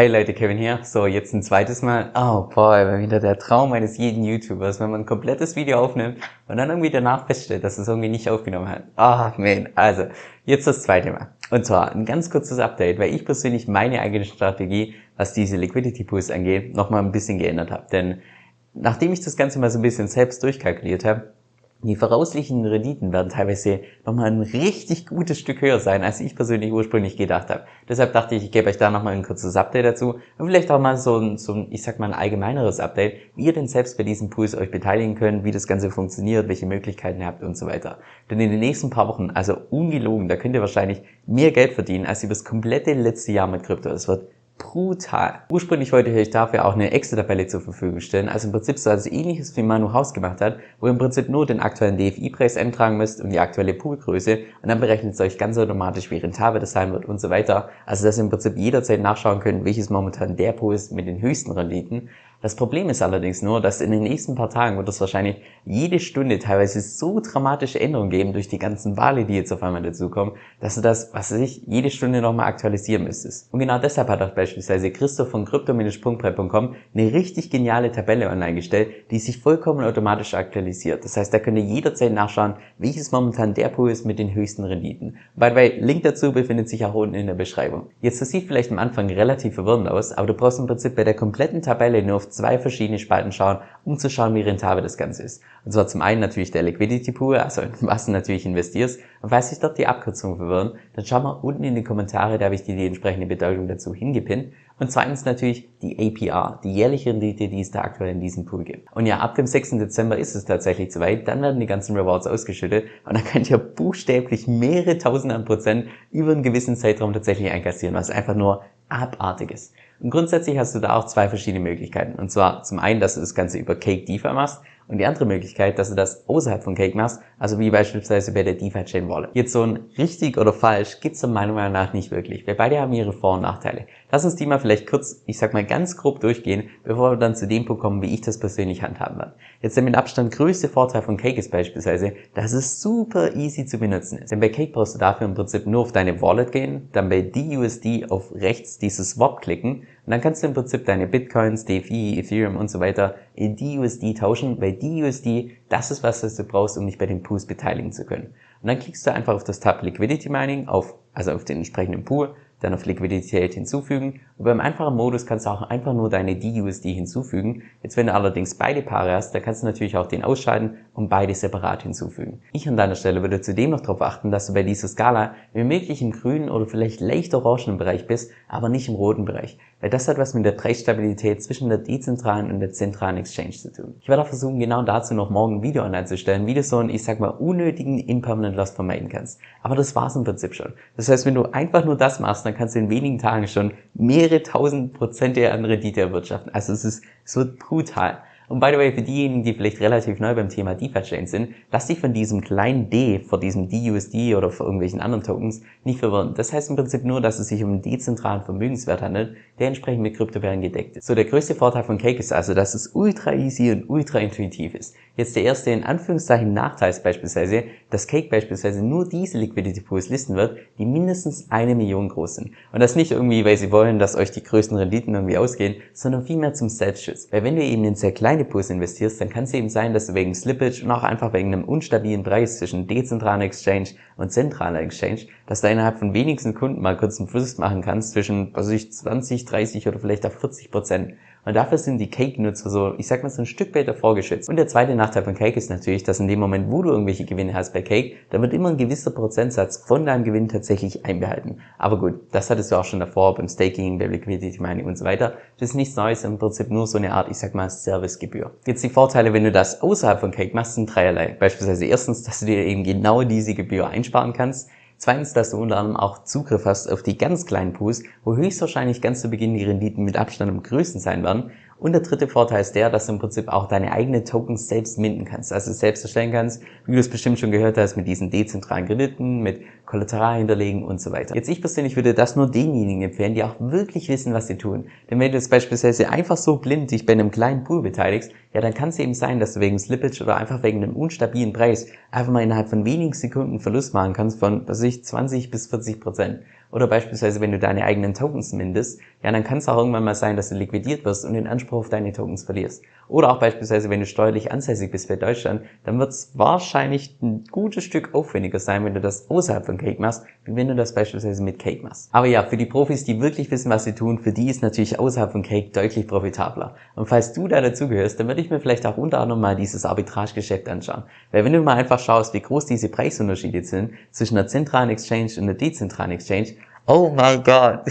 Hi Leute, Kevin hier. So, jetzt ein zweites Mal. Oh boy, wieder der Traum eines jeden YouTubers, wenn man ein komplettes Video aufnimmt und dann irgendwie danach feststellt, dass es irgendwie nicht aufgenommen hat. Ah, oh, man. Also, jetzt das zweite Mal. Und zwar ein ganz kurzes Update, weil ich persönlich meine eigene Strategie, was diese Liquidity Pools angeht, nochmal ein bisschen geändert habe. Denn nachdem ich das Ganze mal so ein bisschen selbst durchkalkuliert habe, die vorausliegenden Renditen werden teilweise nochmal ein richtig gutes Stück höher sein, als ich persönlich ursprünglich gedacht habe. Deshalb dachte ich, ich gebe euch da nochmal ein kurzes Update dazu und vielleicht auch mal so ein, so ein, ich sag mal, ein allgemeineres Update, wie ihr denn selbst bei diesen Pools euch beteiligen könnt, wie das Ganze funktioniert, welche Möglichkeiten ihr habt und so weiter. Denn in den nächsten paar Wochen, also ungelogen, da könnt ihr wahrscheinlich mehr Geld verdienen, als über das komplette letzte Jahr mit Krypto. Es wird brutal. Ursprünglich wollte ich dafür auch eine Excel-Tabelle zur Verfügung stellen, also im Prinzip so etwas ähnliches wie Manu Haus gemacht hat, wo ihr im Prinzip nur den aktuellen DFI-Preis eintragen müsst und die aktuelle Poolgröße und dann berechnet es euch ganz automatisch, wie rentabel das sein wird und so weiter. Also dass ihr im Prinzip jederzeit nachschauen könnt, welches momentan der Pool ist mit den höchsten Renditen das Problem ist allerdings nur, dass in den nächsten paar Tagen wird es wahrscheinlich jede Stunde teilweise so dramatische Änderungen geben durch die ganzen Wale, die jetzt auf einmal dazukommen, dass du das, was weiß ich, jede Stunde nochmal aktualisieren müsstest. Und genau deshalb hat auch beispielsweise Christoph von crypto-sprungbrett.com eine richtig geniale Tabelle online gestellt, die sich vollkommen automatisch aktualisiert. Das heißt, da könnt ihr jederzeit nachschauen, welches momentan der Pool ist mit den höchsten Renditen. By the way, Link dazu befindet sich auch unten in der Beschreibung. Jetzt, das sieht vielleicht am Anfang relativ verwirrend aus, aber du brauchst im Prinzip bei der kompletten Tabelle nur auf zwei verschiedene Spalten schauen, um zu schauen, wie rentabel das Ganze ist. Und zwar zum einen natürlich der Liquidity Pool, also in was du natürlich investierst. Und falls sich dort die Abkürzungen verwirren, dann schau mal unten in die Kommentare, da habe ich dir die entsprechende Bedeutung dazu hingepinnt. Und zweitens natürlich die APR, die jährliche Rendite, die es da aktuell in diesem Pool gibt. Und ja, ab dem 6. Dezember ist es tatsächlich soweit, dann werden die ganzen Rewards ausgeschüttet und dann könnt ihr buchstäblich mehrere tausend an Prozent über einen gewissen Zeitraum tatsächlich einkassieren, was einfach nur abartig ist. Und grundsätzlich hast du da auch zwei verschiedene Möglichkeiten. Und zwar zum einen, dass du das Ganze über Cake DeFi machst und die andere Möglichkeit, dass du das außerhalb von Cake machst, also wie beispielsweise bei der DeFi Chain Wallet. Jetzt so ein richtig oder falsch gibt's meiner Meinung nach nicht wirklich, weil beide haben ihre Vor- und Nachteile. Lass uns die mal vielleicht kurz, ich sag mal ganz grob durchgehen, bevor wir dann zu dem Punkt kommen, wie ich das persönlich handhaben werde. Jetzt der mit Abstand größte Vorteil von Cake ist beispielsweise, dass es super easy zu benutzen ist. Denn bei Cake brauchst du dafür im Prinzip nur auf deine Wallet gehen, dann bei DUSD auf rechts dieses Swap klicken und dann kannst du im Prinzip deine Bitcoins, DeFi, Ethereum und so weiter in DUSD tauschen, weil DUSD das ist was, was du brauchst, um dich bei den Pools beteiligen zu können. Und dann klickst du einfach auf das Tab Liquidity Mining, auf, also auf den entsprechenden Pool, dann auf Liquidität hinzufügen. Und beim einfachen Modus kannst du auch einfach nur deine DUSD hinzufügen. Jetzt, wenn du allerdings beide Paare hast, dann kannst du natürlich auch den ausschalten und beide separat hinzufügen. Ich an deiner Stelle würde zudem noch darauf achten, dass du bei dieser Skala wie möglich im grünen oder vielleicht leicht orangenen Bereich bist, aber nicht im roten Bereich. Weil das hat was mit der Preisstabilität zwischen der dezentralen und der zentralen Exchange zu tun. Ich werde auch versuchen, genau dazu noch morgen ein Video online zu stellen, wie du so einen, ich sag mal, unnötigen Impermanent Loss vermeiden kannst. Aber das war's im Prinzip schon. Das heißt, wenn du einfach nur das machst, dann kannst du in wenigen Tagen schon mehrere tausend Prozente an Rendite erwirtschaften. Also es ist, es wird brutal. Und by the way, für diejenigen, die vielleicht relativ neu beim Thema DeFi-Chain sind, lass dich von diesem kleinen D vor diesem DUSD oder vor irgendwelchen anderen Tokens nicht verwirren. Das heißt im Prinzip nur, dass es sich um einen dezentralen Vermögenswert handelt, der entsprechend mit Kryptowährungen gedeckt ist. So, der größte Vorteil von Cake ist also, dass es ultra easy und ultra intuitiv ist. Jetzt der erste in Anführungszeichen Nachteil ist beispielsweise, dass Cake beispielsweise nur diese Liquidity Pools listen wird, die mindestens eine Million groß sind. Und das nicht irgendwie, weil sie wollen, dass euch die größten Renditen irgendwie ausgehen, sondern vielmehr zum Selbstschutz. Weil wenn du eben in sehr kleine Pools investierst, dann kann es eben sein, dass du wegen Slippage und auch einfach wegen einem unstabilen Preis zwischen dezentraler Exchange und zentraler Exchange, dass du innerhalb von wenigsten Kunden mal kurz einen Verlust machen kannst zwischen, was weiß ich, 20, 30 oder vielleicht auch 40 Prozent. Und dafür sind die Cake-Nutzer so, ich sag mal, so ein Stück weiter vorgeschützt. Und der zweite Nachteil von Cake ist natürlich, dass in dem Moment, wo du irgendwelche Gewinne hast bei Cake, da wird immer ein gewisser Prozentsatz von deinem Gewinn tatsächlich einbehalten. Aber gut, das hattest du auch schon davor beim Staking, beim Liquidity Mining und so weiter. Das ist nichts Neues, im Prinzip nur so eine Art, ich sag mal, Servicegebühr. Jetzt die Vorteile, wenn du das außerhalb von Cake machst, sind dreierlei. Beispielsweise erstens, dass du dir eben genau diese Gebühr einsparen kannst. Zweitens, dass du unter anderem auch Zugriff hast auf die ganz kleinen Pools, wo höchstwahrscheinlich ganz zu Beginn die Renditen mit Abstand am größten sein werden. Und der dritte Vorteil ist der, dass du im Prinzip auch deine eigenen Tokens selbst minden kannst, also selbst erstellen kannst, wie du es bestimmt schon gehört hast, mit diesen dezentralen Krediten, mit Kollateral hinterlegen und so weiter. Jetzt ich persönlich würde das nur denjenigen empfehlen, die auch wirklich wissen, was sie tun. Denn wenn du jetzt beispielsweise einfach so blind dich bei einem kleinen Pool beteiligst, ja, dann kann es eben sein, dass du wegen Slippage oder einfach wegen einem unstabilen Preis einfach mal innerhalb von wenigen Sekunden Verlust machen kannst von, was weiß ich, 20 bis 40 Prozent. Oder beispielsweise, wenn du deine eigenen Tokens mindest, ja, dann kann es auch irgendwann mal sein, dass du liquidiert wirst und den Anspruch auf deine Tokens verlierst. Oder auch beispielsweise, wenn du steuerlich ansässig bist bei Deutschland, dann wird es wahrscheinlich ein gutes Stück aufwendiger sein, wenn du das außerhalb von Cake machst, wie wenn du das beispielsweise mit Cake machst. Aber ja, für die Profis, die wirklich wissen, was sie tun, für die ist natürlich außerhalb von Cake deutlich profitabler. Und falls du da dazugehörst, dann würde ich mir vielleicht auch unter anderem mal dieses Arbitragegeschäft anschauen. Weil wenn du mal einfach schaust, wie groß diese Preisunterschiede sind zwischen einer zentralen Exchange und einer dezentralen Exchange, Oh mein Gott.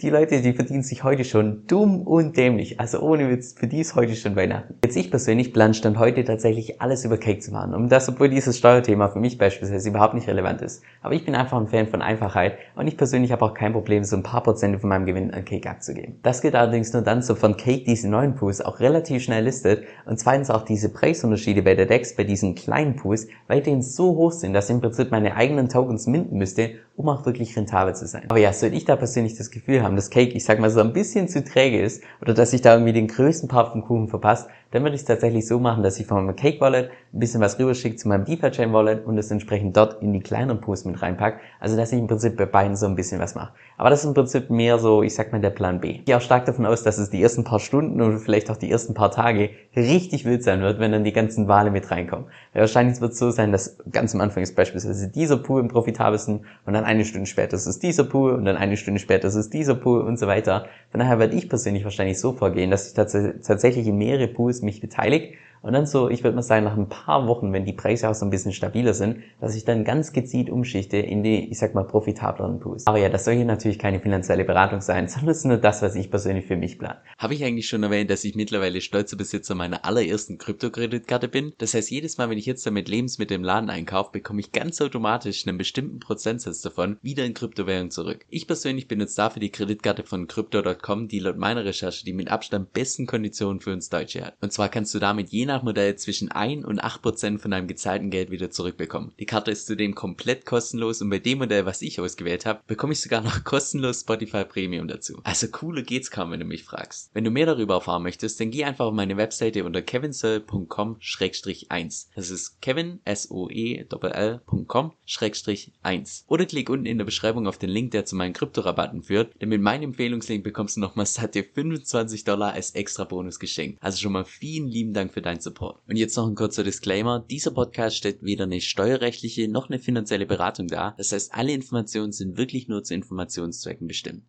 Die Leute, die verdienen sich heute schon dumm und dämlich. Also ohne Witz, für die ist heute schon Weihnachten. Jetzt ich persönlich plan stand heute tatsächlich alles über Cake zu machen. Und das, obwohl dieses Steuerthema für mich beispielsweise überhaupt nicht relevant ist. Aber ich bin einfach ein Fan von Einfachheit und ich persönlich habe auch kein Problem, so ein paar Prozente von meinem Gewinn an Cake abzugeben. Das geht allerdings nur dann, so von Cake diese neuen Pools auch relativ schnell listet und zweitens auch diese Preisunterschiede bei der DEX bei diesen kleinen Pools weiterhin so hoch sind, dass ich im Prinzip meine eigenen Tokens minden müsste, um auch wirklich rentabel zu sein. Aber ja, sollte ich da persönlich das Gefühl haben, dass Cake, ich sag mal, so ein bisschen zu träge ist oder dass ich da irgendwie den größten Part vom Kuchen verpasst, dann würde ich es tatsächlich so machen, dass ich von meinem Cake Wallet ein bisschen was rüberschicke zu meinem DeFi-Chain Wallet und es entsprechend dort in die kleineren Pools mit reinpacke. Also, dass ich im Prinzip bei beiden so ein bisschen was mache. Aber das ist im Prinzip mehr so, ich sag mal, der Plan B. Ich gehe auch stark davon aus, dass es die ersten paar Stunden oder vielleicht auch die ersten paar Tage richtig wild sein wird, wenn dann die ganzen Wale mit reinkommen. Weil wahrscheinlich wird es so sein, dass ganz am Anfang ist beispielsweise dieser Pool im profitabelsten und dann eine Stunde später ist es dieser Pool und dann eine Stunde später ist es dieser Pool und so weiter. Von daher werde ich persönlich wahrscheinlich so vorgehen, dass ich tats tatsächlich in mehrere Pools mich beteilige und dann so, ich würde mal sagen, nach ein paar Wochen, wenn die Preise auch so ein bisschen stabiler sind, dass ich dann ganz gezielt umschichte in die, ich sag mal, profitableren Pools. Aber ja, das soll hier natürlich keine finanzielle Beratung sein, sondern es ist nur das, was ich persönlich für mich plane. Habe ich eigentlich schon erwähnt, dass ich mittlerweile stolzer Besitzer meiner allerersten Kryptokreditkarte bin? Das heißt, jedes Mal, wenn ich jetzt damit Lebensmittel im Laden einkaufe, bekomme ich ganz automatisch einen bestimmten Prozentsatz davon wieder in Kryptowährung zurück. Ich persönlich benutze dafür die Kreditkarte von Crypto.com, die laut meiner Recherche die mit Abstand besten Konditionen für uns Deutsche hat. Und zwar kannst du damit je nach Modell zwischen 1 und 8% von deinem gezahlten Geld wieder zurückbekommen. Die Karte ist zudem komplett kostenlos und bei dem Modell, was ich ausgewählt habe, bekomme ich sogar noch kostenlos Spotify Premium dazu. Also cooler geht's kaum, wenn du mich fragst. Wenn du mehr darüber erfahren möchtest, dann geh einfach auf meine Webseite unter kevinsoe.com-1. Das ist kevin, S-O-E-L.com 1. Oder klick unten in der Beschreibung auf den Link, der zu meinen Kryptorabatten führt, denn mit meinem Empfehlungslink bekommst du nochmal satte 25 Dollar als extra Bonus geschenkt. Also schon mal vielen lieben Dank für Support. Und jetzt noch ein kurzer Disclaimer. Dieser Podcast stellt weder eine steuerrechtliche noch eine finanzielle Beratung dar. Das heißt, alle Informationen sind wirklich nur zu Informationszwecken bestimmt.